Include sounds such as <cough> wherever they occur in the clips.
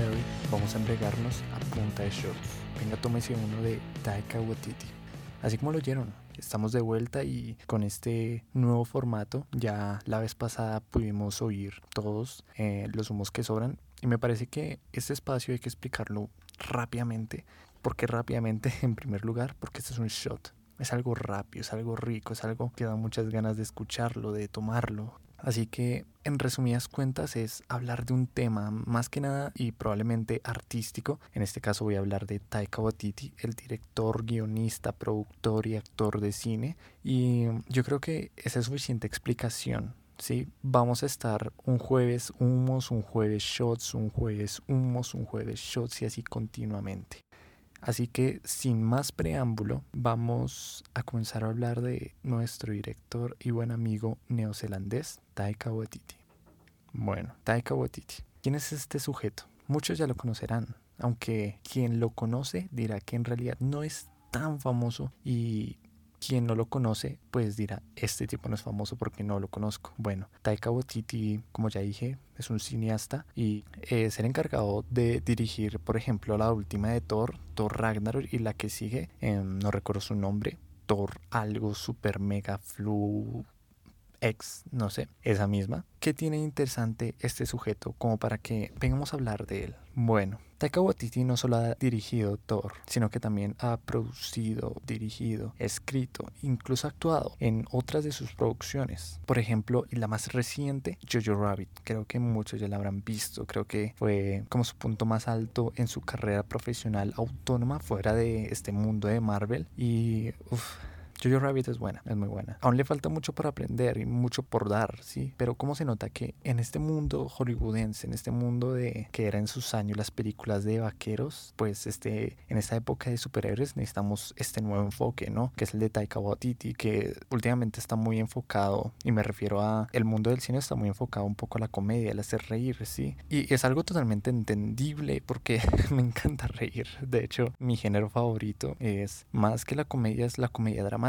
de hoy vamos a entregarnos a punta de shorts. Venga, tómese uno de Taika Waititi. Así como lo oyeron, estamos de vuelta y con este nuevo formato ya la vez pasada pudimos oír todos eh, los humos que sobran y me parece que este espacio hay que explicarlo rápidamente. ¿Por qué rápidamente? <laughs> En primer lugar, porque este es un shot. Es algo rápido, es algo rico, es algo que da muchas ganas de escucharlo, de tomarlo. Así que, en resumidas cuentas, es hablar de un tema más que nada y probablemente artístico. En este caso voy a hablar de Taika Waititi, el director, guionista, productor y actor de cine. Y yo creo que esa es suficiente explicación ¿sí? Vamos a estar un jueves humos, un jueves shots, un jueves humos, un jueves shots y así continuamente. Así que sin más preámbulo, vamos a comenzar a hablar de nuestro director y buen amigo neozelandés, Taika Waititi. Bueno, Taika Waititi. ¿Quién es este sujeto? Muchos ya lo conocerán, aunque quien lo conoce dirá que en realidad no es tan famoso y quien no lo conoce, pues dirá, este tipo no es famoso porque no lo conozco. Bueno, Taika Waititi, como ya dije, es un cineasta y es el encargado de dirigir, por ejemplo, la última de Thor, Thor Ragnarok, y la que sigue, em, no recuerdo su nombre, Thor algo super mega flu ex, no sé, esa misma. ¿Qué tiene interesante este sujeto como para que vengamos a hablar de él? Bueno, Taika Waititi no solo ha dirigido Thor, sino que también ha producido, dirigido, escrito, incluso actuado en otras de sus producciones. Por ejemplo, la más reciente, Jojo Rabbit. Creo que muchos ya la habrán visto. Creo que fue como su punto más alto en su carrera profesional autónoma fuera de este mundo de Marvel. Y uff Jojo Rabbit es buena, es muy buena. Aún le falta mucho por aprender y mucho por dar, sí. Pero cómo se nota que en este mundo hollywoodense, en este mundo de que era en sus años las películas de vaqueros, pues este, en esta época de superhéroes necesitamos este nuevo enfoque, ¿no? Que es el de Taika Waititi, que últimamente está muy enfocado, y me refiero a el mundo del cine está muy enfocado un poco a la comedia, al hacer reír, sí. Y es algo totalmente entendible porque <laughs> me encanta reír. De hecho, mi género favorito es más que la comedia, es la comedia dramática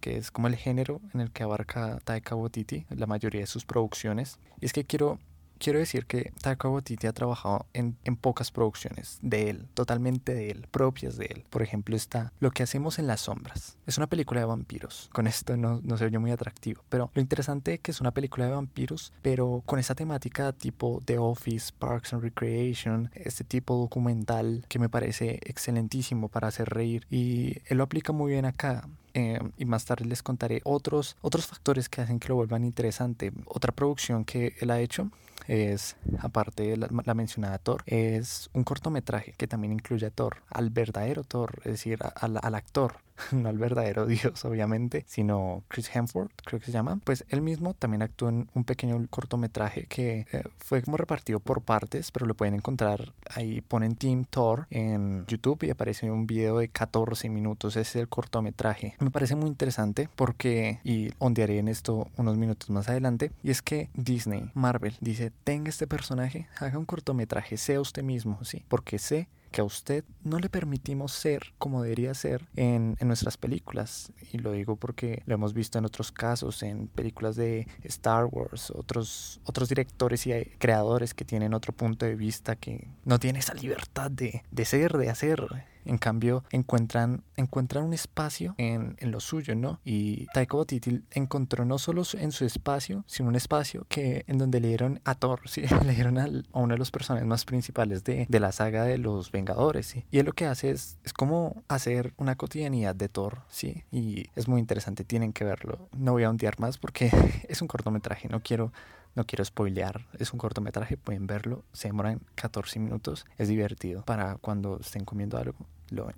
que es como el género en el que abarca Taika Waititi la mayoría de sus producciones. Y es que quiero quiero decir que Taika Waititi ha trabajado en, en, pocas producciones de él, totalmente de él, propias de él. Por ejemplo, está Lo que hacemos en las sombras. Es una película de vampiros. Con esto no, no se oye muy atractivo, pero lo interesante es que es una película de vampiros, pero con esa temática tipo The Office, Parks and Recreation, este tipo documental que me parece excelentísimo para hacer reír y él lo aplica muy bien acá. Eh, y más tarde les contaré otros, otros factores que hacen que lo vuelvan interesante. Otra producción que él ha hecho es, aparte de la, mencionada Thor, es un cortometraje que también incluye a Thor, al verdadero Thor, es decir, al actor <laughs> no al verdadero <laughs> Dios, obviamente, sino Chris Hemsworth, creo que se llama, pues él mismo también actuó en un pequeño cortometraje que eh, fue como repartido por partes, pero lo pueden encontrar ahí, ponen Team Thor en YouTube y aparece un video de 14 minutos, ese es el cortometraje. Me parece muy interesante porque, y ondearé en esto unos minutos más adelante, y es que Disney, Marvel, dice, tenga este personaje, haga un cortometraje, sea usted mismo, sí, porque sé que a usted no le permitimos ser como debería ser en, en, nuestras películas. Y lo digo porque lo hemos visto en otros casos, en películas de Star Wars, otros, otros directores y creadores que tienen otro punto de vista, que no tienen esa libertad de, de ser, de hacer en cambio, encuentran, encuentran un espacio en, en lo suyo, ¿no? Y Taika Waititi encontró no solo en su espacio, sino un espacio que en donde le dieron a Thor, <laughs> ¿sí? Le dieron a uno de los personajes más principales de, de la saga de los Vengadores, ¿sí? Y él lo que hace es, es como hacer una cotidianidad de Thor, ¿sí? Y es muy interesante, tienen que verlo. No voy a ondear más porque <laughs> es un cortometraje, no quiero no quiero spoilear, es un cortometraje, pueden verlo, se demoran 14 minutos, es divertido para cuando estén comiendo algo, lo ven.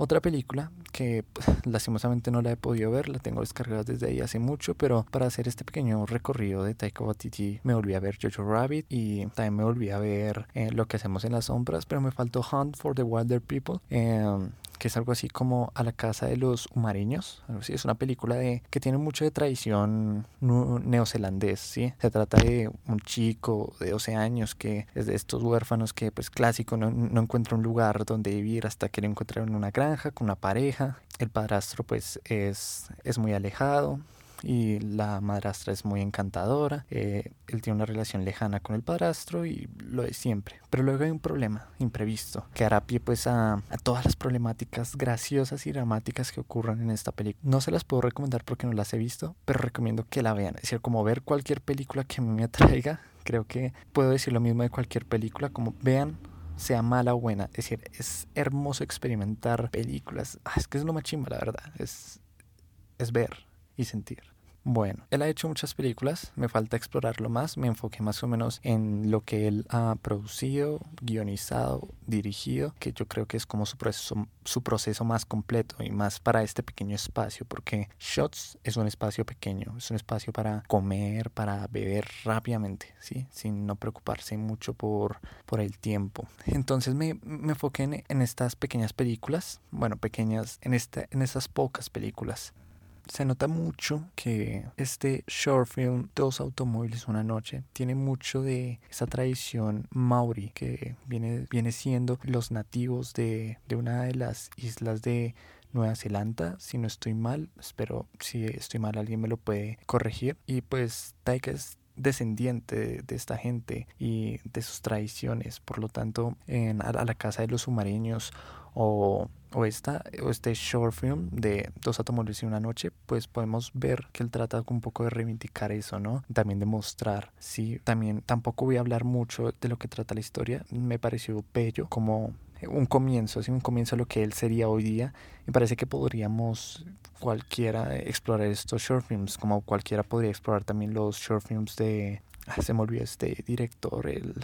Otra película que pues, <laughs> lastimosamente no la he podido ver, la tengo descargada desde ahí hace mucho, pero para hacer este pequeño recorrido de Taika Waititi me volví a ver Jojo Rabbit y también me volví a ver eh, Lo que hacemos en las sombras, pero me faltó Hunt for the Wilder People. Eh, que es algo así como A la casa de los humareños. Es una película de, que tiene mucho de tradición neozelandés, ¿sí? Se trata de un chico de 12 años que es de estos huérfanos que, pues clásico, no, no encuentra un lugar donde vivir hasta que lo encuentra en una granja con una pareja. El padrastro, pues, es, es muy alejado y la madrastra es muy encantadora, eh, él tiene una relación lejana con el padrastro y lo es siempre. Pero luego hay un problema imprevisto que hará pie pues a, a todas las problemáticas graciosas y dramáticas que ocurran en esta película. No se las puedo recomendar porque no las he visto, pero recomiendo que la vean. Es decir, como ver cualquier película que me atraiga, creo que puedo decir lo mismo de cualquier película, como vean sea mala o buena. Es decir, es hermoso experimentar películas. Ah, es que es lo más chimba, la verdad. Es, es ver y sentir. Bueno, él ha hecho muchas películas, me falta explorarlo más, me enfoqué más o menos en lo que él ha producido, guionizado, dirigido, que yo creo que es como su proceso, su proceso más completo y más para este pequeño espacio, porque Shots es un espacio pequeño, es un espacio para comer, para beber rápidamente, ¿sí? sin no preocuparse mucho por, por el tiempo. Entonces me, me enfoqué en, estas pequeñas películas, bueno, pequeñas, en, esta, en estas pocas películas se nota mucho que este short film, Dos automóviles una noche, tiene mucho de esa tradición maori que viene, viene siendo los nativos de, de una de las islas de Nueva Zelanda, si no estoy mal, espero si estoy mal alguien me lo puede corregir. Y pues Taika es descendiente de, esta gente y de sus tradiciones, por lo tanto en, a, la casa de los sumareños o, o, esta, o este short film de Dos automóviles y una noche, pues podemos ver que él trata un poco de reivindicar eso, ¿no? También de mostrar, sí, también tampoco voy a hablar mucho de lo que trata la historia, me pareció bello como un comienzo, ¿sí? un comienzo a lo que él sería hoy día. Me parece que podríamos cualquiera explorar estos short films, como cualquiera podría explorar también los short films de Ah, se me olvidó este director, el,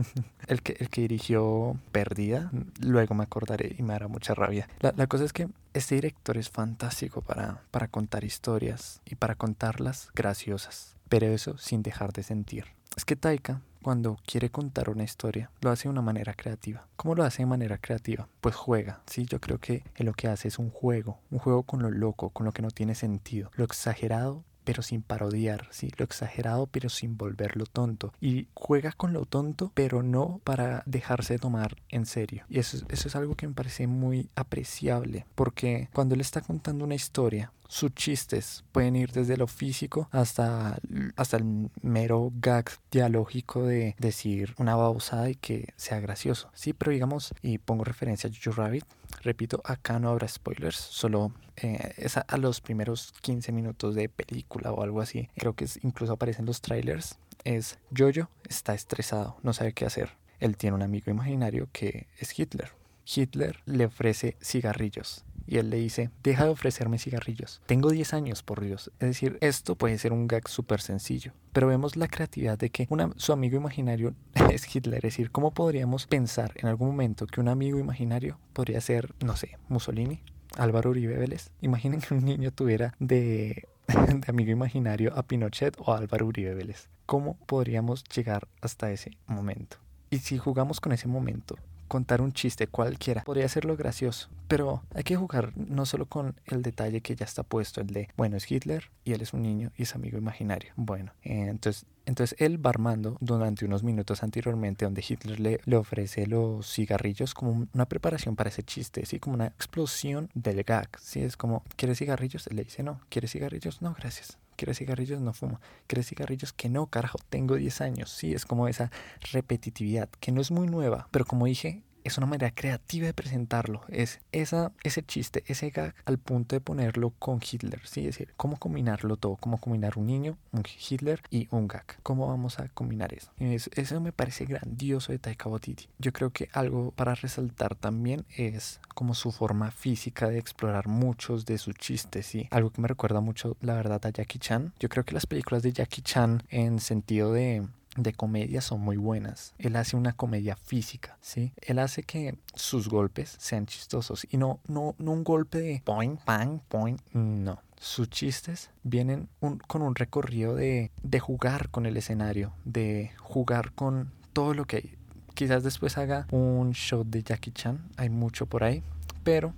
<laughs> el, que, el que dirigió Perdida. Luego me acordaré y me hará mucha rabia. La, la cosa es que este director es fantástico para, para contar historias y para contarlas graciosas, pero eso sin dejar de sentir. Es que Taika, cuando quiere contar una historia, lo hace de una manera creativa. ¿Cómo lo hace de manera creativa? Pues juega. Sí, yo creo que lo que hace es un juego, un juego con lo loco, con lo que no tiene sentido, lo exagerado pero sin parodiar, ¿sí? Lo exagerado, pero sin volverlo tonto. Y juega con lo tonto, pero no para dejarse tomar en serio. Y eso, eso es algo que me parece muy apreciable, porque cuando él está contando una historia, sus chistes pueden ir desde lo físico hasta, hasta el mero gag dialógico de decir una babosada y que sea gracioso. Sí, pero digamos, y pongo referencia a Jojo Rabbit, repito, acá no habrá spoilers, solo eh, es a, los primeros 15 minutos de película o algo así. Creo que incluso aparecen los trailers. Es Jojo está estresado, no sabe qué hacer. Él tiene un amigo imaginario que es Hitler. Hitler le ofrece cigarrillos y él le dice, deja de ofrecerme cigarrillos. Tengo 10 años, por Dios. Es decir, esto puede ser un gag súper sencillo. Pero vemos la creatividad de que una, su amigo imaginario <laughs> es Hitler. Es decir, ¿cómo podríamos pensar en algún momento que un amigo imaginario podría ser, no sé, Mussolini? Álvaro Uribe Vélez. Imaginen que un niño tuviera de, <laughs> amigo imaginario a Pinochet o a Álvaro Uribe Vélez. ¿Cómo podríamos llegar hasta ese momento? Y si jugamos con ese momento contar un chiste cualquiera podría hacerlo gracioso, pero hay que jugar no solo con el detalle que ya está puesto, el de, bueno, es Hitler y él es un niño y es amigo imaginario. Bueno, entonces, entonces él va armando durante unos minutos anteriormente donde Hitler le, le ofrece los cigarrillos como una preparación para ese chiste, así como una explosión del gag, ¿sí? Es como, ¿quieres cigarrillos? Le dice, no, ¿quieres cigarrillos? No, gracias. ¿Quieres cigarrillos? No fumo. ¿Quieres cigarrillos? Que no, carajo, tengo 10 años. Sí, es como esa repetitividad, que no es muy nueva, pero como dije, es una manera creativa de presentarlo. Es esa, ese chiste, ese gag al punto de ponerlo con Hitler. ¿sí? Es decir, cómo combinarlo todo, cómo combinar un niño, un Hitler y un gag. ¿Cómo vamos a combinar eso? eso, me parece grandioso de Taika Waititi. Yo creo que algo para resaltar también es como su forma física de explorar muchos de sus chistes. ¿sí? Algo que me recuerda mucho, la verdad, a Jackie Chan. Yo creo que las películas de Jackie Chan en sentido de de comedia son muy buenas. Él hace una comedia física, ¿sí? Él hace que sus golpes sean chistosos y no, no, no un golpe de point, bang, point, no. Sus chistes vienen con un recorrido de, de jugar con el escenario, de jugar con todo lo que hay. Quizás después haga un show de Jackie Chan, hay mucho por ahí, pero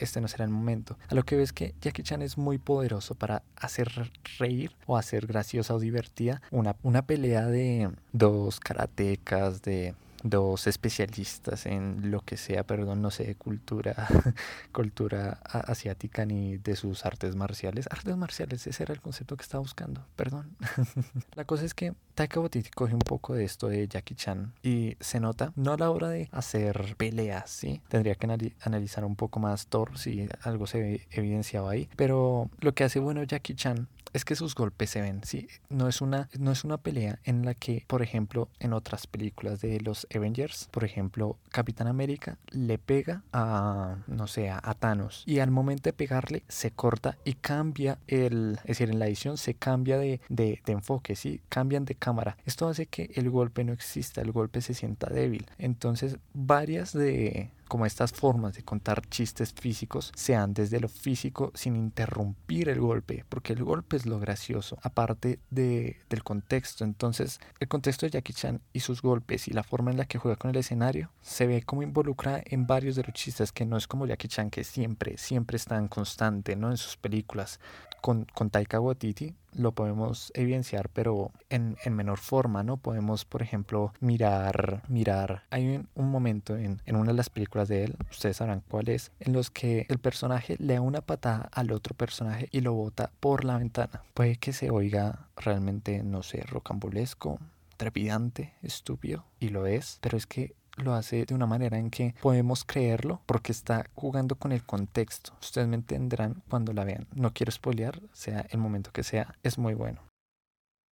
este no será el momento. A lo que ves que Jackie Chan es muy poderoso para hacer reír o hacer graciosa o divertida una, una pelea de dos karatecas, de dos especialistas en lo que sea, perdón, no sé, cultura, <laughs> cultura asiática ni de sus artes marciales. Artes marciales, ese era el concepto que estaba buscando, perdón. <laughs> la cosa es que Taika Waititi coge un poco de esto de Jackie Chan y se nota, no a la hora de hacer peleas, ¿sí? Tendría que analizar un poco más Thor si algo se evidenciaba ahí, pero lo que hace bueno Jackie Chan es que sus golpes se ven, sí, no es una no es una pelea en la que, por ejemplo, en otras películas de los Avengers, por ejemplo, Capitán América le pega a no sé, a, Thanos y al momento de pegarle se corta y cambia el, es decir, en la edición se cambia de, de, de enfoque, sí, cambian de cámara. Esto hace que el golpe no exista, el golpe se sienta débil. Entonces, varias de como estas formas de contar chistes físicos sean desde lo físico sin interrumpir el golpe, porque el golpe es lo gracioso, aparte de, del contexto. Entonces, el contexto de Jackie Chan y sus golpes y la forma en la que juega con el escenario se ve como involucra en varios de los chistes, que no es como Jackie Chan que siempre, siempre está en constante, ¿no? En sus películas. Con, con Taika Waititi lo podemos evidenciar, pero en, en, menor forma, ¿no? Podemos, por ejemplo, mirar, mirar. Hay un, un momento en, en, una de las películas de él, ustedes sabrán cuál es, en los que el personaje le da una patada al otro personaje y lo bota por la ventana. Puede que se oiga realmente, no sé, rocambolesco, trepidante, estúpido, y lo es, pero es que lo hace de una manera en que podemos creerlo porque está jugando con el contexto. Ustedes me entenderán cuando la vean. No quiero spoilear, sea el momento que sea, es muy bueno.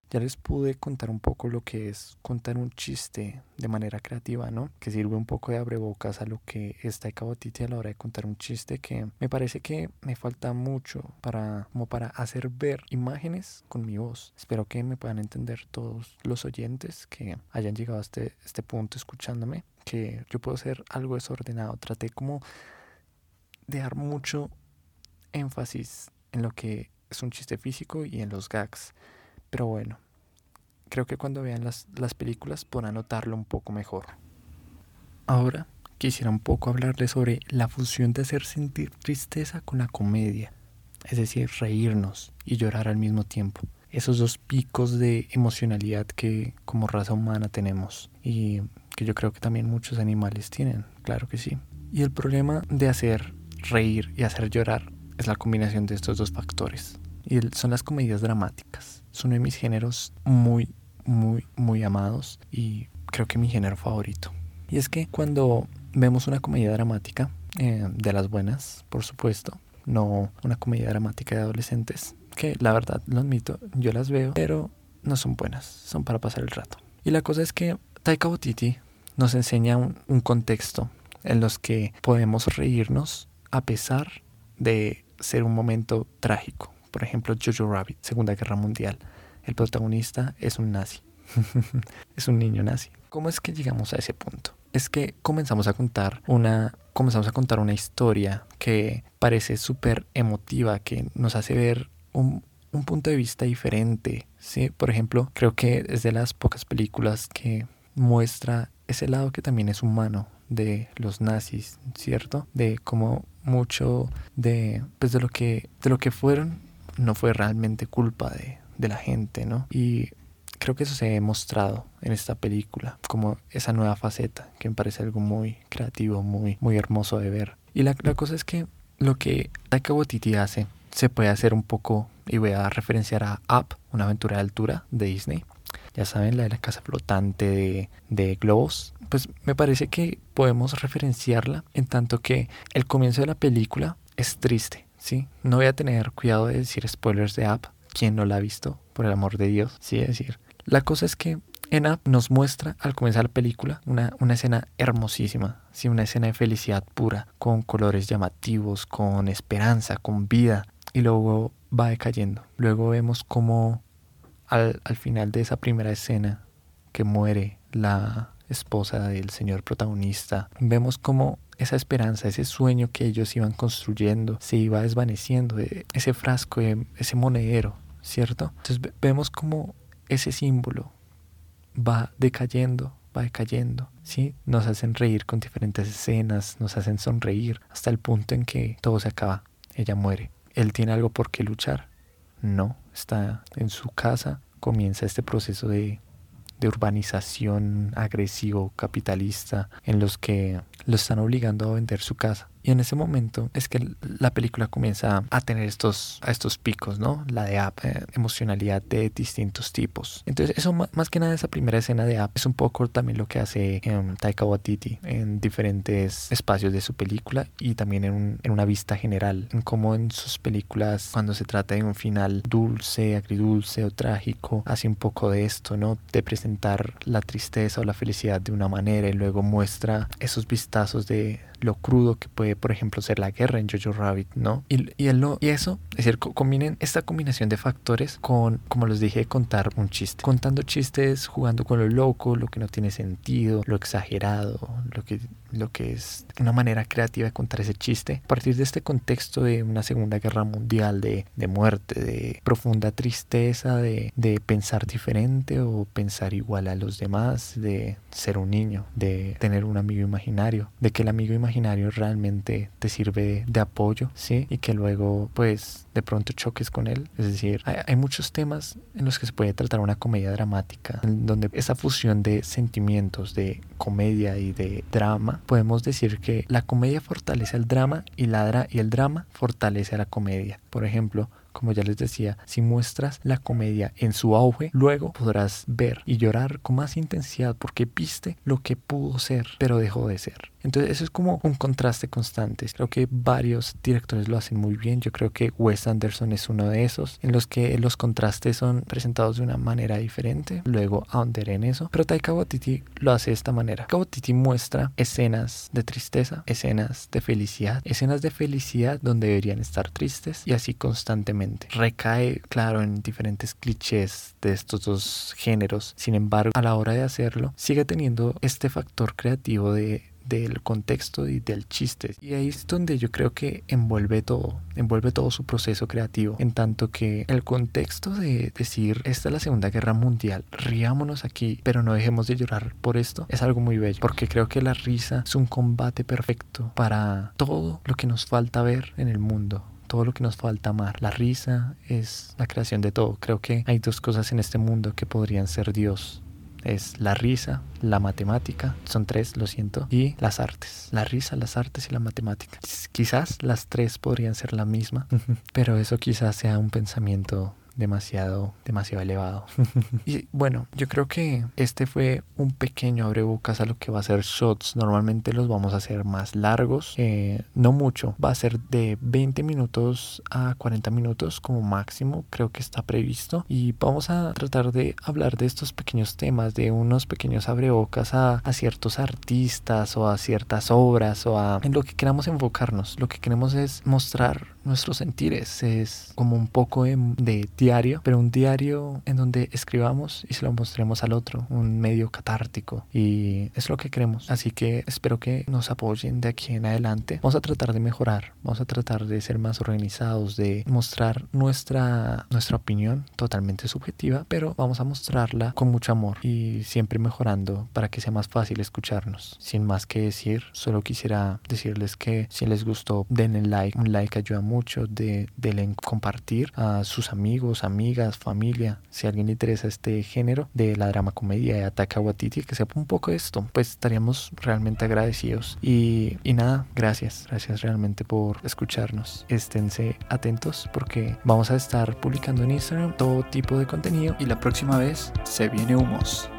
Ya les pude contar un poco lo que es contar un chiste de manera creativa, ¿no? Que sirve un poco de abrebocas a lo que está Waititi a la hora de contar un chiste que me parece que me falta mucho para como para hacer ver imágenes con mi voz. Espero que me puedan entender todos los oyentes que hayan llegado a este, este punto escuchándome que yo puedo ser algo desordenado. Traté como de dar mucho énfasis en lo que es un chiste físico y en los gags. Pero bueno, creo que cuando vean las, las películas podrán notarlo un poco mejor. Ahora quisiera un poco hablarles sobre la fusión de hacer sentir tristeza con la comedia, es decir, reírnos y llorar al mismo tiempo. Esos dos picos de emocionalidad que como raza humana tenemos y que yo creo que también muchos animales tienen, claro que sí. Y el problema de hacer reír y hacer llorar es la combinación de estos dos factores. Y son las comedias dramáticas. Son uno de mis géneros muy, muy, muy amados y creo que mi género favorito. Y es que cuando vemos una comedia dramática, eh, de las buenas, por supuesto, no una comedia dramática de adolescentes, que la verdad, lo admito, yo las veo, pero no son buenas, son para pasar el rato. Y la cosa es que Taika Waititi nos enseña un, contexto en los que podemos reírnos a pesar de ser un momento trágico. Por ejemplo, Jojo Rabbit, Segunda Guerra Mundial. El protagonista es un nazi. <laughs> es un niño nazi. ¿Cómo es que llegamos a ese punto? Es que comenzamos a contar una comenzamos a contar una historia que parece súper emotiva, que nos hace ver un, un punto de vista diferente. ¿sí? Por ejemplo, creo que es de las pocas películas que muestra ese lado que también es humano de los nazis, ¿cierto? De cómo mucho de, pues de lo que, de lo que fueron no fue realmente culpa de, de la gente, ¿no? Y creo que eso se ha mostrado en esta película, como esa nueva faceta, que me parece algo muy creativo, muy, muy hermoso de ver. Y la, la cosa es que lo que Taika Waititi hace se puede hacer un poco, y voy a referenciar a Up, una aventura de altura de Disney, ya saben, la de la casa flotante de, globos, pues me parece que podemos referenciarla en tanto que el comienzo de la película es triste, ¿sí? No voy a tener cuidado de decir spoilers de App, quien no la ha visto, por el amor de Dios, sí, es decir. La cosa es que en App nos muestra al comenzar la película una, una escena hermosísima, ¿sí? una escena de felicidad pura, con colores llamativos, con esperanza, con vida, y luego va decayendo. Luego vemos cómo al, final de esa primera escena que muere la esposa del señor protagonista, vemos como esa esperanza, ese sueño que ellos iban construyendo, se iba desvaneciendo, eh, ese frasco, eh, ese monedero, ¿cierto? Entonces vemos como ese símbolo va decayendo, va decayendo, ¿sí? Nos hacen reír con diferentes escenas, nos hacen sonreír, hasta el punto en que todo se acaba, ella muere. Él tiene algo por qué luchar, no, está en su casa, comienza este proceso de, de urbanización agresivo capitalista en los que lo están obligando a vender su casa. Y en ese momento es que la película comienza a tener estos, a estos picos, ¿no? La de app, eh, emocionalidad de distintos tipos. Entonces, eso más, que nada, esa primera escena de app es un poco también lo que hace um, Taika Waititi en diferentes espacios de su película y también en, en una vista general, en cómo en sus películas, cuando se trata de un final dulce, agridulce o trágico, hace un poco de esto, ¿no? De presentar la tristeza o la felicidad de una manera y luego muestra esos vistazos de lo crudo que puede, por ejemplo, ser la guerra en Jojo Rabbit, ¿no? Y, y, él y eso, es decir, combinen esta combinación de factores con, como les dije, contar un chiste. Contando chistes, jugando con lo loco, lo que no tiene sentido, lo exagerado, lo que, lo que es una manera creativa de contar ese chiste. A partir de este contexto de una Segunda Guerra Mundial, de, muerte, de profunda tristeza, de, pensar diferente o pensar igual a los demás, de ser un niño, de tener un amigo imaginario, de que el amigo imaginario realmente te sirve de apoyo, ¿sí? Y que luego, pues, de pronto choques con él. Es decir, hay, muchos temas en los que se puede tratar una comedia dramática, donde esa fusión de sentimientos, de comedia y de drama, podemos decir que la comedia fortalece el drama y, la y el drama fortalece la comedia. Por ejemplo, como ya les decía, si muestras la comedia en su auge, luego podrás ver y llorar con más intensidad porque viste lo que pudo ser, pero dejó de ser. Entonces eso es como un contraste constante. Creo que varios directores lo hacen muy bien. Yo creo que Wes Anderson es uno de esos, en los que los contrastes son presentados de una manera diferente. Luego ahondar en eso. Pero Taika Waititi lo hace de esta manera. Taika Waititi muestra escenas de tristeza, escenas de felicidad, escenas de felicidad donde deberían estar tristes y así constantemente. Recae, claro, en diferentes clichés de estos dos géneros. Sin embargo, a la hora de hacerlo, sigue teniendo este factor creativo de del contexto y del chiste. Y ahí es donde yo creo que envuelve todo, envuelve todo su proceso creativo, en tanto que el contexto de decir, esta es la Segunda Guerra Mundial, riámonos aquí, pero no dejemos de llorar por esto, es algo muy bello, porque creo que la risa es un combate perfecto para todo lo que nos falta ver en el mundo todo lo que nos falta amar. La risa es la creación de todo. Creo que hay dos cosas en este mundo que podrían ser Dios es la risa, la matemática, son tres, lo siento, y las artes. La risa, las artes y la matemática. Quizás las tres podrían ser la misma, <laughs> pero eso quizás sea un pensamiento demasiado, demasiado elevado. <laughs> y bueno, yo creo que este fue un pequeño abrebocas a lo que va a ser shots. Normalmente los vamos a hacer más largos, eh, no mucho. Va a ser de 20 minutos a 40 minutos como máximo, creo que está previsto. Y vamos a tratar de hablar de estos pequeños temas, de unos pequeños abrebocas a, a ciertos artistas o a ciertas obras o a en lo que queramos enfocarnos. Lo que queremos es mostrar nuestros sentires, es como un poco de, de diario, pero un diario en donde escribamos y se lo mostremos al otro, un medio catártico. Y es lo que queremos. Así que espero que nos apoyen de aquí en adelante. Vamos a tratar de mejorar, vamos a tratar de ser más organizados, de mostrar nuestra, nuestra opinión totalmente subjetiva, pero vamos a mostrarla con mucho amor y siempre mejorando para que sea más fácil escucharnos. Sin más que decir, solo quisiera decirles que si les gustó, denle like. Un like ayuda mucho de, de compartir a sus amigos amigas, familia, si alguien le interesa este género de la drama comedia de Ataca Watiti, que sepa un poco esto, pues estaríamos realmente agradecidos. Y, y nada, gracias, gracias realmente por escucharnos. Esténse atentos porque vamos a estar publicando en Instagram todo tipo de contenido y la próxima vez se viene humos.